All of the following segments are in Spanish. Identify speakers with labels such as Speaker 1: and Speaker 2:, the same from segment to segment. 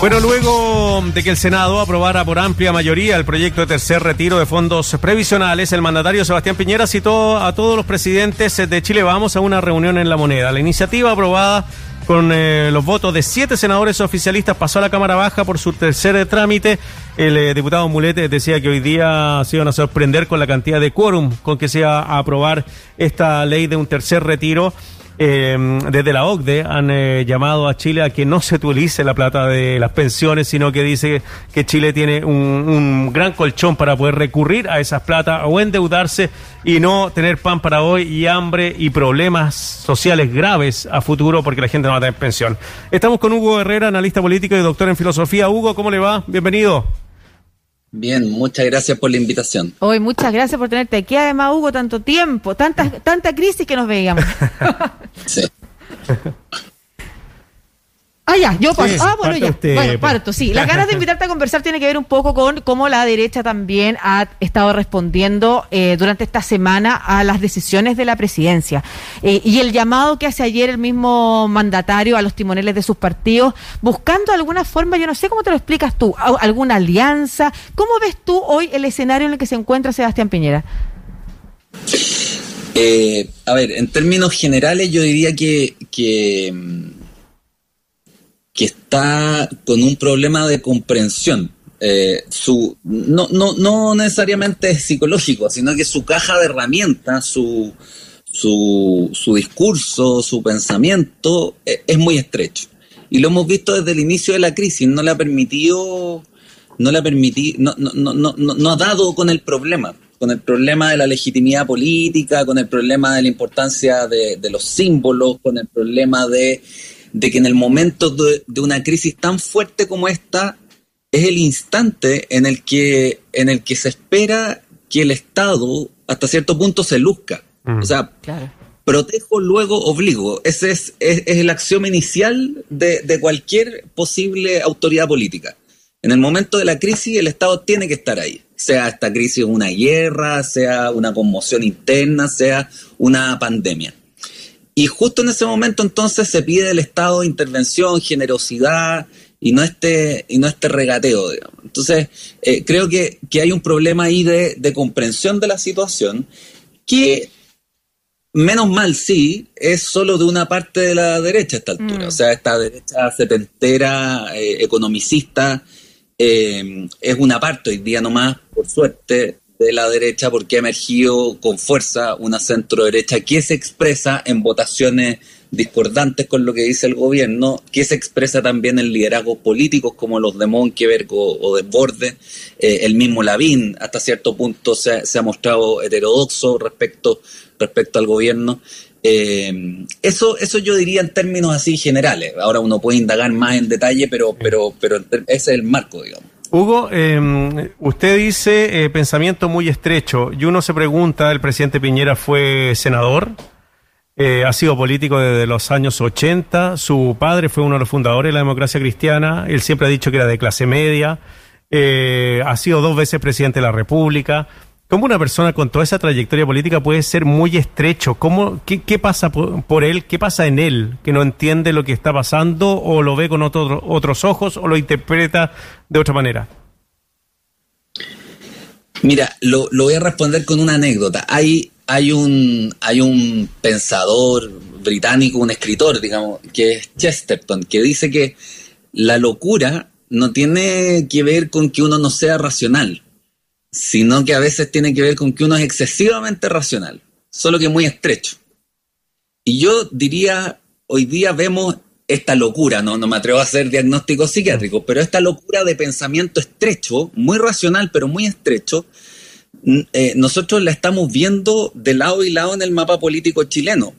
Speaker 1: Bueno, luego de que el Senado aprobara por amplia mayoría el proyecto de tercer retiro de fondos previsionales, el mandatario Sebastián Piñera citó a todos los presidentes de Chile Vamos a una reunión en La Moneda. La iniciativa aprobada con eh, los votos de siete senadores oficialistas pasó a la Cámara Baja por su tercer trámite. El eh, diputado Mulete decía que hoy día se iban a sorprender con la cantidad de quórum con que se va a aprobar esta ley de un tercer retiro. Em, desde la OCDE han eh, llamado a Chile a que no se utilice la plata de las pensiones, sino que dice que Chile tiene un, un gran colchón para poder recurrir a esas plata o endeudarse y no tener pan para hoy y hambre y problemas sociales graves a futuro porque la gente no va a tener pensión. Estamos con Hugo Herrera, analista político y doctor en filosofía. Hugo, ¿cómo le va? Bienvenido.
Speaker 2: Bien, muchas gracias por la invitación.
Speaker 3: Hoy, muchas gracias por tenerte aquí. Además, Hugo, tanto tiempo, tanta, tanta crisis que nos veíamos. sí. Ah, ya, yo paso. ah, bueno, ya. bueno, parto, sí. Las ganas de invitarte a conversar tiene que ver un poco con cómo la derecha también ha estado respondiendo eh, durante esta semana a las decisiones de la presidencia. Eh, y el llamado que hace ayer el mismo mandatario a los timoneles de sus partidos, buscando alguna forma, yo no sé cómo te lo explicas tú, alguna alianza. ¿Cómo ves tú hoy el escenario en el que se encuentra Sebastián Piñera?
Speaker 2: Eh, a ver, en términos generales yo diría que, que mm, que está con un problema de comprensión. Eh, su, no, no, no necesariamente es psicológico, sino que su caja de herramientas, su, su, su discurso, su pensamiento eh, es muy estrecho. Y lo hemos visto desde el inicio de la crisis, no le ha permitido, no le ha permitido, no, no, no, no, ha dado con el problema, con el problema de la legitimidad política, con el problema de la importancia de, de los símbolos, con el problema de de que en el momento de, una crisis tan fuerte como esta, es el instante en el que, en el que se espera que el Estado hasta cierto punto se luzca. O sea, protejo, luego obligo. Ese es, es, el axioma inicial de, de, cualquier posible autoridad política. En el momento de la crisis, el Estado tiene que estar ahí. Sea esta crisis una guerra, sea una conmoción interna, sea una pandemia. Y justo en ese momento entonces se pide del Estado intervención, generosidad y no este, y no este regateo. Digamos. Entonces, eh, creo que, hay un problema ahí de, comprensión de la situación que, menos mal sí, es solo de una parte de la derecha a esta altura. Mm. O sea, esta derecha setentera, eh, economicista, eh, es una parte hoy día nomás, por suerte, de la derecha porque ha emergido con fuerza una centro derecha que se expresa en votaciones discordantes con lo que dice el gobierno, que se expresa también en liderazgos políticos como los de Monkeberg o, de Borde, eh, el mismo Lavín hasta cierto punto se, ha mostrado heterodoxo respecto, respecto al gobierno. Eh, eso, eso yo diría en términos así generales. Ahora uno puede indagar más en detalle, pero, pero, pero ese es el marco, digamos.
Speaker 1: Hugo, eh, usted dice eh, pensamiento muy estrecho y uno se pregunta, el presidente Piñera fue senador, eh, ha sido político desde los años 80, su padre fue uno de los fundadores de la democracia cristiana, él siempre ha dicho que era de clase media, eh, ha sido dos veces presidente de la República, ¿Cómo una persona con toda esa trayectoria política puede ser muy estrecho? ¿Cómo, qué, pasa por, él? ¿Qué pasa en él? ¿Que no entiende lo que está pasando o lo ve con otros ojos o lo interpreta de otra manera?
Speaker 2: Mira, lo, voy a responder con una anécdota. Hay, hay, un, hay un pensador británico, un escritor, digamos, que es Chesterton, que dice que la locura no tiene que ver con que uno no sea racional sino que a veces tiene que ver con que uno es excesivamente racional, solo que muy estrecho. Y yo diría, hoy día vemos esta locura, no, no me atrevo a hacer diagnóstico psiquiátrico, pero esta locura de pensamiento estrecho, muy racional, pero muy estrecho, eh, nosotros la estamos viendo de lado y lado en el mapa político chileno,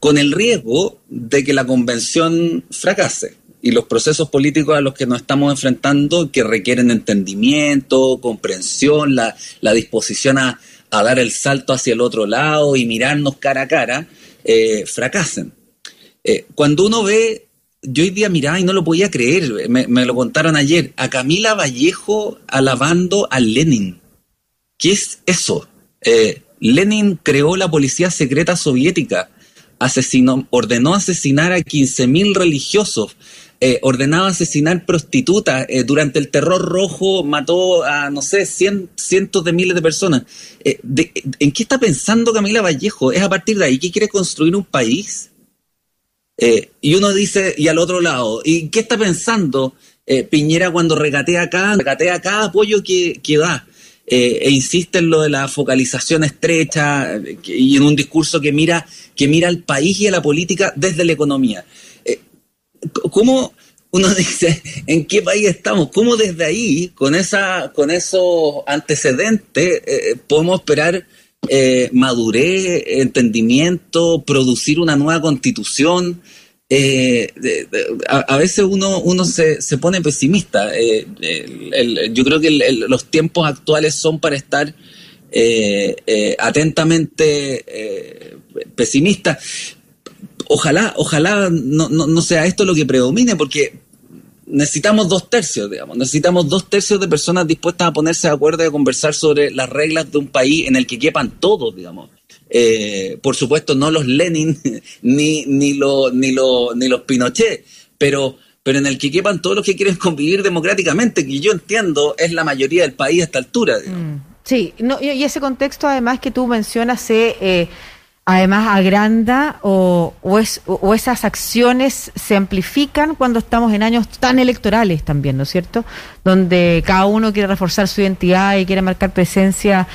Speaker 2: con el riesgo de que la convención fracase y los procesos políticos a los que nos estamos enfrentando que requieren entendimiento, comprensión, la, disposición a, dar el salto hacia el otro lado y mirarnos cara a cara, eh, fracasen. Eh, cuando uno ve, yo hoy día miraba y no lo podía creer, me, lo contaron ayer, a Camila Vallejo alabando a Lenin. ¿Qué es eso? Eh, Lenin creó la policía secreta soviética, ordenó asesinar a 15.000 religiosos, eh, ordenaba asesinar prostitutas, eh, durante el terror rojo mató a, no sé, cientos de miles de personas. Eh, ¿En qué está pensando Camila Vallejo? ¿Es a partir de ahí que quiere construir un país? y uno dice, y al otro lado, ¿y qué está pensando Piñera cuando regatea acá, regatea cada apoyo que, que da? e insiste en lo de la focalización estrecha y en un discurso que mira, que mira al país y a la política desde la economía. ¿Cómo uno dice en qué país estamos? ¿Cómo desde ahí, con esa, con esos antecedentes, eh, podemos esperar eh, madurez, entendimiento, producir una nueva constitución? Eh, a, veces uno, uno se, se pone pesimista. yo creo que los tiempos actuales son para estar atentamente pesimistas ojalá, ojalá no, no, sea esto lo que predomine, porque necesitamos dos tercios, digamos, necesitamos dos tercios de personas dispuestas a ponerse de acuerdo y a conversar sobre las reglas de un país en el que quepan todos, digamos. Eh, por supuesto, no los Lenin ni, ni, lo, ni, lo, ni los Pinochet, pero, pero en el que quepan todos los que quieren convivir democráticamente, que yo entiendo es la mayoría del país a esta altura.
Speaker 3: Mm, sí, no, y ese contexto además que tú mencionas se... Eh, además agranda o, o, esas acciones se amplifican cuando estamos en años tan electorales también, ¿no es cierto? Donde cada uno quiere reforzar su identidad y quiere marcar presencia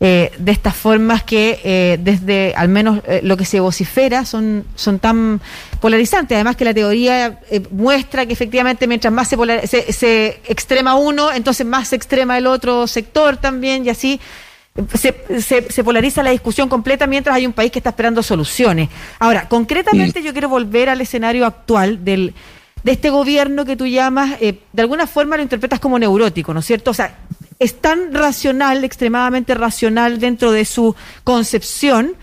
Speaker 3: eh, de estas formas que eh, desde al menos eh, lo que se vocifera son, son tan polarizantes. Además que la teoría muestra que efectivamente mientras más se, se extrema uno, entonces más se extrema el otro sector también y así se, polariza la discusión completa mientras hay un país que está esperando soluciones. Ahora, concretamente yo quiero volver al escenario actual del, de este gobierno que tú llamas, eh, de alguna forma lo interpretas como neurótico, ¿no es cierto? O sea, es tan racional, extremadamente racional dentro de su concepción,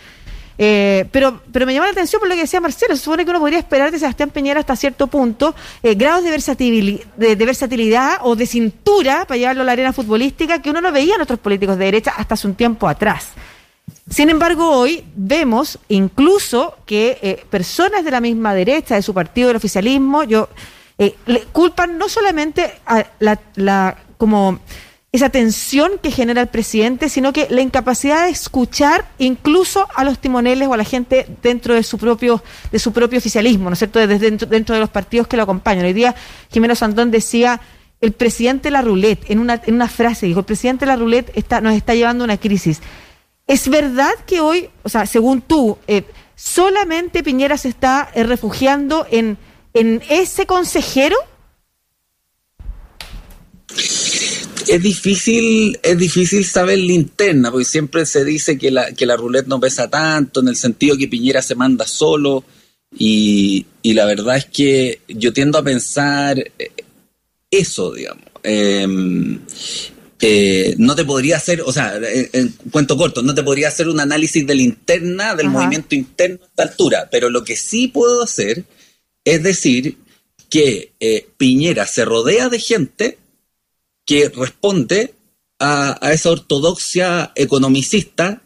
Speaker 3: eh, pero, pero me llama la atención por lo que decía Marcelo. Se supone que uno podría esperar de Sebastián Peñera hasta cierto punto eh, grados de versatilidad, o de cintura para llevarlo a la arena futbolística que uno no veía en otros políticos de derecha hasta hace un tiempo atrás. Sin embargo, hoy vemos incluso que eh, personas de la misma derecha, de su partido del oficialismo, yo le culpan no solamente a la como esa tensión que genera el presidente, sino que la incapacidad de escuchar incluso a los timoneles o a la gente dentro de su propio, de su propio oficialismo, ¿no es cierto?, desde dentro, dentro de los partidos que lo acompañan. Hoy día Jimeno Sandón decía el presidente de la roulette, en una, en una frase, dijo, el presidente de la roulette está, nos está llevando a una crisis. ¿Es verdad que hoy, o sea, según tú, eh, solamente Piñera se está eh, refugiando en, en ese consejero?
Speaker 2: Es difícil, es difícil saber linterna, porque siempre se dice que la, que la roulette no pesa tanto, en el sentido que Piñera se manda solo, y, la verdad es que yo tiendo a pensar eh, eso, digamos. Em, eh, no te podría hacer, o sea, en, cuento corto, no te podría hacer un análisis de linterna, del movimiento interno a esta altura, pero lo que sí puedo hacer es decir que eh, Piñera se rodea de gente que responde a, esa ortodoxia economicista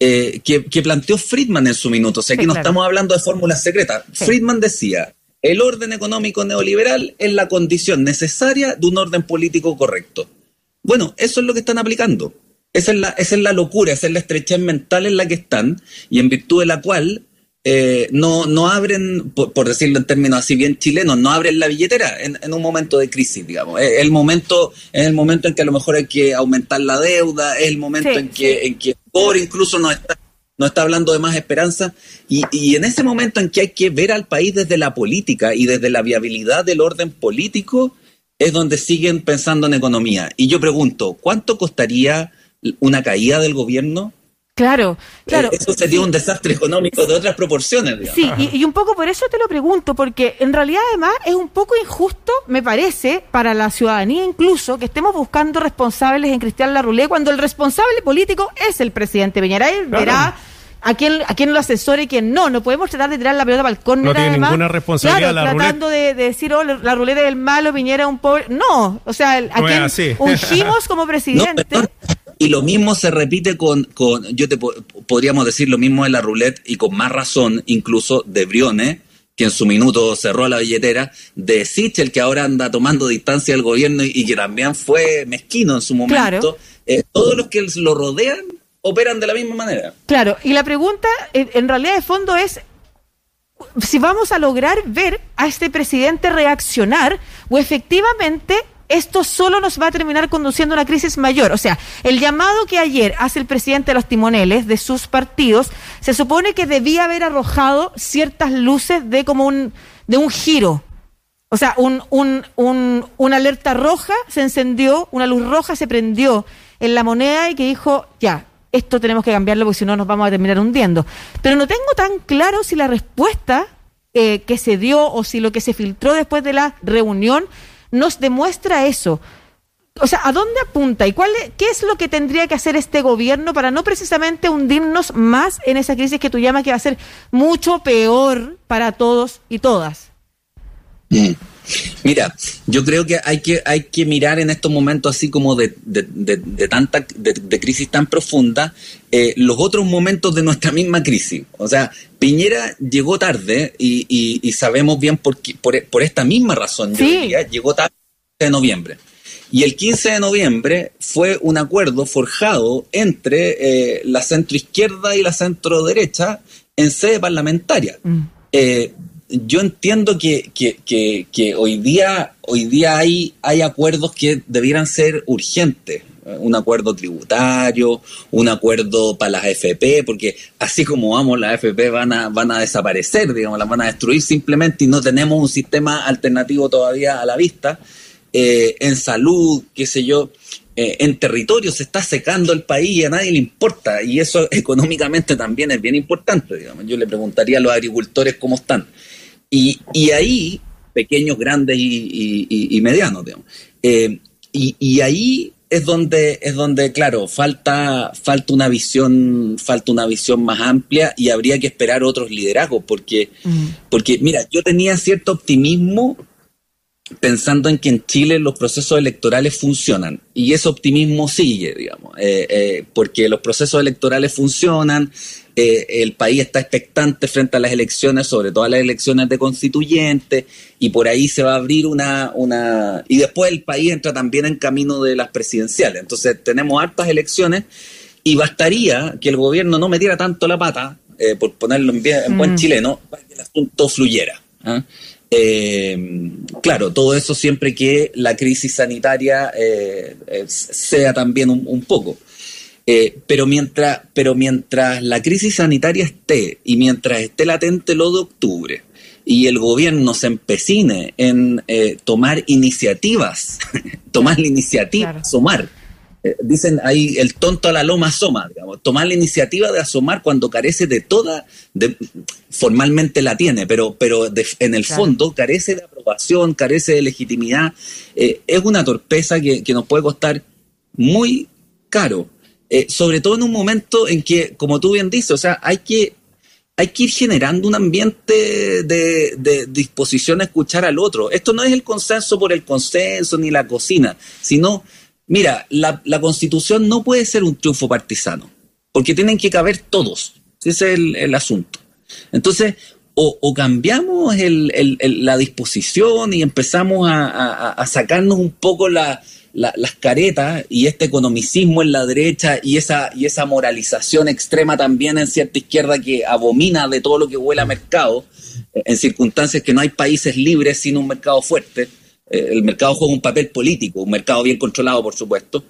Speaker 2: eh, que, planteó Friedman en su minuto. O sea, aquí no estamos hablando de fórmulas secretas. Friedman decía, el orden económico neoliberal es la condición necesaria de un orden político correcto. Bueno, eso es lo que están aplicando. Esa es la, esa es la locura, esa es la estrechez mental en la que están y en virtud de la cual eh, no, no abren, por, decirlo en términos así bien chilenos, no abren la billetera en, un momento de crisis, digamos. Es el momento, es el momento en que a lo mejor hay que aumentar la deuda, es el momento en que, en que por incluso no está, no está hablando de más esperanza, y, y en ese momento en que hay que ver al país desde la política y desde la viabilidad del orden político, es donde siguen pensando en economía. Y yo pregunto, ¿cuánto costaría una caída del gobierno?
Speaker 3: Claro, claro.
Speaker 2: Eh, eso sería un desastre económico de otras proporciones. Digamos.
Speaker 3: Sí, y, un poco por eso te lo pregunto, porque en realidad además es un poco injusto, me parece, para la ciudadanía incluso, que estemos buscando responsables en Cristian Larroulé cuando el responsable político es el presidente Peñara. Él verá a quién, a quién lo asesora y quién no. No podemos tratar de tirar la pelota el córner.
Speaker 1: No tiene ninguna responsabilidad
Speaker 3: claro, tratando de, decir, oh, la ruleta del malo, Piñera un pobre. No, o sea, a quien ungimos como presidente.
Speaker 2: Y lo mismo se repite con, yo te podríamos decir lo mismo de la roulette y con más razón incluso de Briones, que en su minuto cerró la billetera, de Sichel, que ahora anda tomando distancia del gobierno y, que también fue mezquino en su momento. Eh, todos los que lo rodean operan de la misma manera.
Speaker 3: Claro, y la pregunta en realidad de fondo es si vamos a lograr ver a este presidente reaccionar o efectivamente esto solo nos va a terminar conduciendo a una crisis mayor. O sea, el llamado que ayer hace el presidente de los timoneles de sus partidos, se supone que debía haber arrojado ciertas luces de como un, de un giro. O sea, un, un, un, una alerta roja se encendió, una luz roja se prendió en la moneda y que dijo, ya, esto tenemos que cambiarlo porque si no nos vamos a terminar hundiendo. Pero no tengo tan claro si la respuesta eh, que se dio o si lo que se filtró después de la reunión nos demuestra eso. O sea, ¿a dónde apunta y cuál qué es lo que tendría que hacer este gobierno para no precisamente hundirnos más en esa crisis que tú llamas que va a ser mucho peor para todos y todas?
Speaker 2: Mira, yo creo que hay que, hay que mirar en estos momentos así como de, tanta de, crisis tan profunda eh, los otros momentos de nuestra misma crisis. O sea, Piñera llegó tarde y, sabemos bien por, por, esta misma razón, yo diría, llegó tarde de noviembre. Y el 15 de noviembre fue un acuerdo forjado entre eh, la centroizquierda y la centroderecha en sede parlamentaria. Mm. Eh, yo entiendo que, que, hoy día, hoy día hay, hay acuerdos que debieran ser urgentes. Un acuerdo tributario, un acuerdo para las FP, porque así como vamos, las FP van a, van a desaparecer, digamos, las van a destruir simplemente y no tenemos un sistema alternativo todavía a la vista. Eh, en salud, qué sé yo, eh, en territorio se está secando el país y a nadie le importa. Y eso económicamente también es bien importante. Digamos. Yo le preguntaría a los agricultores cómo están. Y, y ahí, pequeños, grandes y, medianos, digamos. Eh, y, ahí es donde, es donde, claro, falta, falta una visión, falta una visión más amplia y habría que esperar otros liderazgos, porque, mm. porque mira, yo tenía cierto optimismo pensando en que en Chile los procesos electorales funcionan y ese optimismo sigue, digamos, eh, eh, porque los procesos electorales funcionan, eh, el país está expectante frente a las elecciones, sobre todo a las elecciones de constituyentes, y por ahí se va a abrir una, una... Y después el país entra también en camino de las presidenciales. Entonces tenemos hartas elecciones y bastaría que el gobierno no metiera tanto la pata, eh, por ponerlo en, bien, en buen mm. chileno, para que el asunto fluyera. ¿ah? Eh, claro, todo eso siempre que la crisis sanitaria sea también un poco. Eh, pero, mientras, pero mientras la crisis sanitaria esté y mientras esté latente lo de octubre y el gobierno se empecine en eh, tomar iniciativas, tomar la iniciativa, asomar. Eh, dicen ahí el tonto a la loma asoma, digamos, tomar la iniciativa de asomar cuando carece de toda, de, formalmente la tiene, pero, pero en el fondo carece de aprobación, carece de legitimidad. es una torpeza que, que nos puede costar muy caro. Eh, sobre todo en un momento en que, como tú bien dices, o sea, hay que, hay que ir generando un ambiente de, disposición a escuchar al otro. Esto no es el consenso por el consenso ni la cocina, sino, mira, la, constitución no puede ser un triunfo partisano, porque tienen que caber todos. Ese es el, asunto. Entonces, o, cambiamos la disposición y empezamos a sacarnos un poco la, las caretas y este economicismo en la derecha y esa, y esa moralización extrema también en cierta izquierda que abomina de todo lo que huele a mercado, eh, en circunstancias que no hay países libres sin un mercado fuerte. Eh, el mercado juega un papel político, un mercado bien controlado, por supuesto.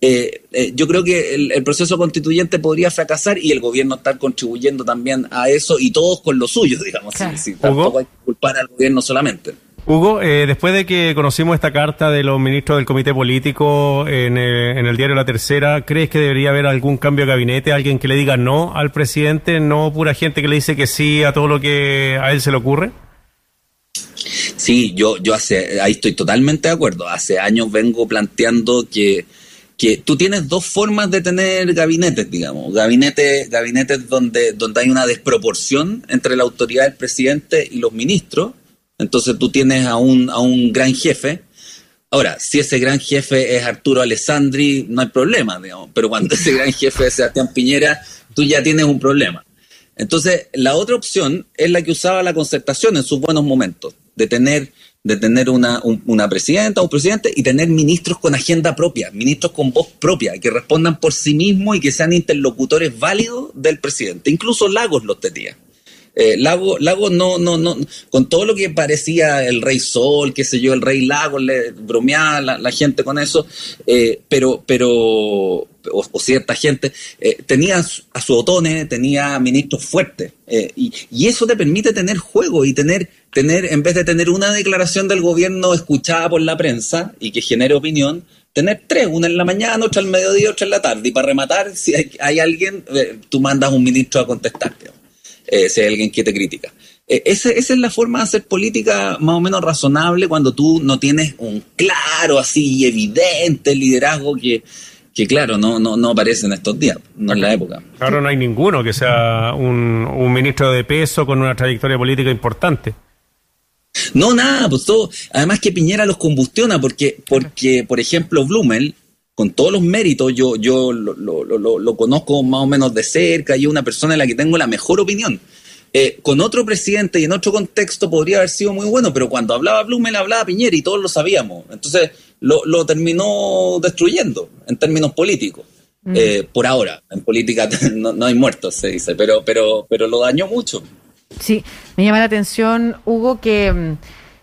Speaker 2: Eh, yo creo que el, proceso constituyente podría fracasar y el gobierno estar contribuyendo también a eso y todos con lo suyo, digamos. tampoco hay que culpar al gobierno solamente.
Speaker 1: Hugo, eh, después de que conocimos esta carta de los ministros del Comité Político en, el diario La Tercera, ¿crees que debería haber algún cambio de gabinete? ¿Alguien que le diga no al presidente? ¿No pura gente que le dice que sí a todo lo que a él se le ocurre?
Speaker 2: Sí, yo, yo hace, ahí estoy totalmente de acuerdo. Hace años vengo planteando que, que tú tienes dos formas de tener gabinetes, digamos. Gabinetes, gabinetes donde, donde hay una desproporción entre la autoridad del presidente y los ministros entonces tú tienes a un, a un gran jefe. Ahora, si ese gran jefe es Arturo Alessandri, no hay problema, digamos. Pero cuando ese gran jefe es Sebastián Piñera, tú ya tienes un problema. Entonces, la otra opción es la que usaba la concertación en sus buenos momentos, de tener, de tener una, una presidenta o un presidente y tener ministros con agenda propia, ministros con voz propia, que respondan por sí mismos y que sean interlocutores válidos del presidente. Incluso Lagos los tenía. Eh, Lago, Lago no, no, no, con todo lo que parecía el Rey Sol, qué sé yo, el Rey Lago, le bromeaba la, gente con eso, eh, pero, pero, o, cierta gente, eh, tenía a su otone, tenía ministros fuertes, y, y, eso te permite tener juego y tener, tener, en vez de tener una declaración del gobierno escuchada por la prensa y que genere opinión, tener tres, una en la mañana, otra al mediodía, otra en la tarde, y para rematar, si hay, hay alguien, tú mandas un ministro a contestarte eh, si hay alguien que te critica. Eh, esa, es la forma de hacer política más o menos razonable cuando tú no tienes un claro, así, evidente liderazgo que, que claro, no, no, no aparece en estos días, no es la época.
Speaker 1: Claro, no hay ninguno que sea un, un ministro de peso con una trayectoria política importante.
Speaker 2: No, nada, pues todo. Además que Piñera los combustiona porque, porque por ejemplo, Blumel, con todos los méritos, yo, yo lo, lo, lo, conozco más o menos de cerca y es una persona en la que tengo la mejor opinión. Eh, con otro presidente y en otro contexto podría haber sido muy bueno, pero cuando hablaba Blumel hablaba Piñera y todos lo sabíamos. Entonces lo, terminó destruyendo en términos políticos. Mm. Eh, por ahora, en política no, no, hay muertos, se dice, pero, pero, pero lo dañó mucho.
Speaker 3: Sí, me llama la atención, Hugo, que mm,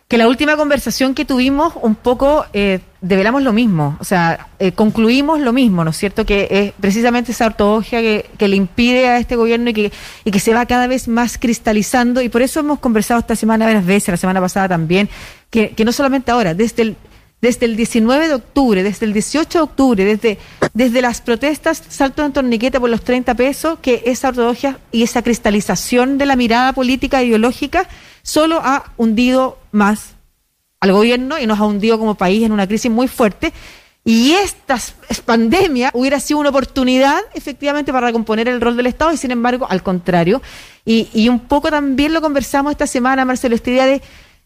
Speaker 3: que la última conversación que tuvimos un poco eh, develamos lo mismo, o sea, eh, concluimos lo mismo, ¿no es cierto? Que es precisamente esa ortodoxia que, le impide a este gobierno y que, y que se va cada vez más cristalizando y por eso hemos conversado esta semana varias veces, la semana pasada también, que, que no solamente ahora, desde el desde el 19 de octubre, desde el 18 de octubre, desde, desde las protestas Salto en Torniquete por los 30 pesos, que esa ortodoxia y esa cristalización de la mirada política e ideológica solo ha hundido más al gobierno y nos ha hundido como país en una crisis muy fuerte. Y esta pandemia hubiera sido una oportunidad efectivamente para recomponer el rol del Estado y sin embargo, al contrario. Y, y un poco también lo conversamos esta semana, Marcelo, esta idea de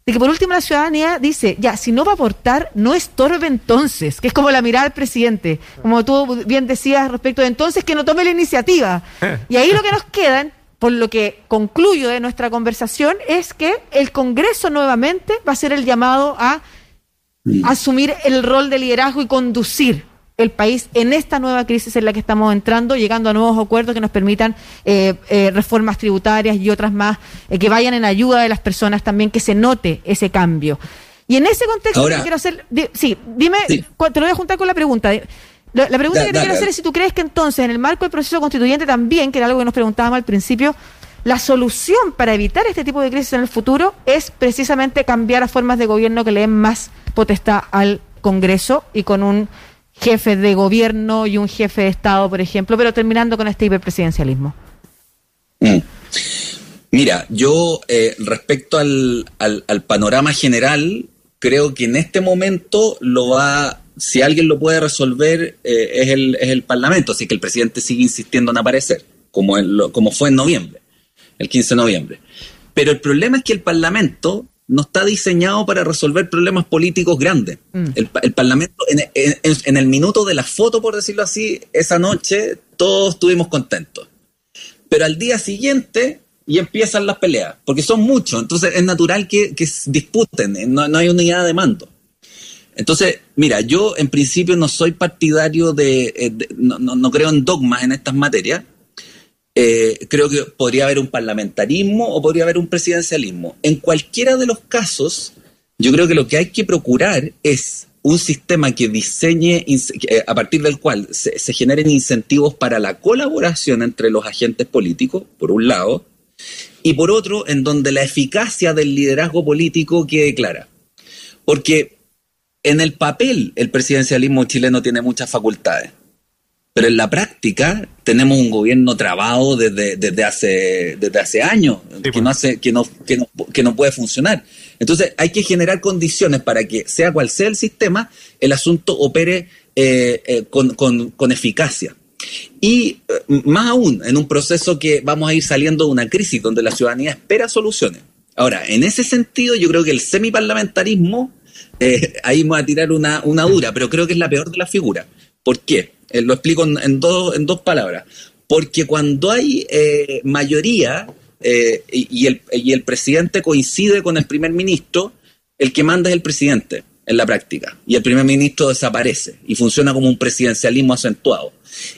Speaker 3: de que por último la ciudadanía dice, ya, si no va a aportar, no estorbe entonces, que es como la mirada del presidente, como tú bien decías respecto de entonces, que no tome la iniciativa. Y ahí lo que nos quedan, por lo que concluyo de nuestra conversación, es que el Congreso nuevamente va a ser el llamado a asumir el rol de liderazgo y conducir el país en esta nueva crisis en la que estamos entrando, llegando a nuevos acuerdos que nos permitan eh, eh, reformas tributarias y otras más eh, que vayan en ayuda de las personas también, que se note ese cambio. Y en ese contexto quiero hacer, sí, dime, te lo voy a juntar con la pregunta. La, pregunta que te quiero hacer es si tú crees que entonces, en el marco del proceso constituyente también, que era algo que nos preguntábamos al principio, la solución para evitar este tipo de crisis en el futuro es precisamente cambiar a formas de gobierno que le den más potestad al Congreso y con un jefe de gobierno y un jefe de Estado, por ejemplo, pero terminando con este hiperpresidencialismo.
Speaker 2: Mm. Mira, yo eh, respecto al, al, panorama general, creo que en este momento lo va, si alguien lo puede resolver, eh, es, el, es el Parlamento, así que el presidente sigue insistiendo en aparecer, como, como fue en noviembre, el 15 de noviembre. Pero el problema es que el Parlamento no está diseñado para resolver problemas políticos grandes. Mm. El, Parlamento, en, el minuto de la foto, por decirlo así, esa noche todos estuvimos contentos. Pero al día siguiente y empiezan las peleas, porque son muchos, entonces es natural que, disputen, eh, no, hay unidad de mando. Entonces, mira, yo en principio no soy partidario de, eh, no, no, creo en dogmas en estas materias, eh, creo que podría haber un parlamentarismo o podría haber un presidencialismo. En cualquiera de los casos, yo creo que lo que hay que procurar es un sistema que diseñe, eh, a partir del cual se, generen incentivos para la colaboración entre los agentes políticos, por un lado, y por otro, en donde la eficacia del liderazgo político quede clara. Porque en el papel el presidencialismo chileno tiene muchas facultades. Pero en la práctica tenemos un gobierno trabado desde, desde, hace, desde hace años, que, pues. no hace, que, no, que, no, que no puede funcionar. Entonces hay que generar condiciones para que, sea cual sea el sistema, el asunto opere eh, eh, con, con, con, eficacia. Y eh, más aún, en un proceso que vamos a ir saliendo de una crisis donde la ciudadanía espera soluciones. Ahora, en ese sentido, yo creo que el semiparlamentarismo, ahí me voy a tirar una, una dura, pero creo que es la peor de las figuras. ¿Por qué? Eh, lo explico en, dos, en dos palabras. porque cuando hay eh, mayoría eh, y, el, y el presidente coincide con el primer ministro, el que manda es el presidente en la práctica y el primer ministro desaparece y funciona como un presidencialismo acentuado.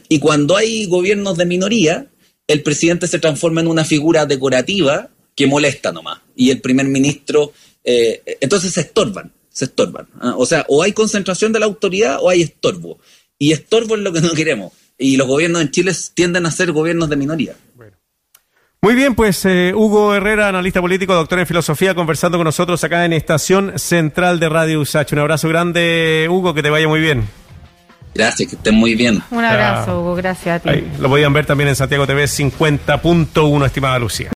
Speaker 2: Y cuando hay gobiernos de minoría, el presidente se transforma en una figura decorativa que molesta nomás y el primer ministro, eh, entonces se estorban, se estorban. ¿ah? O sea, o hay concentración de la autoridad o hay estorbo. Y estorbo es lo que no queremos y los gobiernos en Chile tienden a ser gobiernos de minoría.
Speaker 1: Muy bien, pues eh, Hugo Herrera, analista político, doctor en filosofía, conversando con nosotros acá en Estación Central de Radio Usach. Un abrazo grande, Hugo, que te vaya muy bien.
Speaker 2: Gracias, que estén muy bien.
Speaker 3: Un abrazo, Hugo, gracias a ti.
Speaker 1: lo podían ver también en Santiago TV 50.1, estimada Lucía.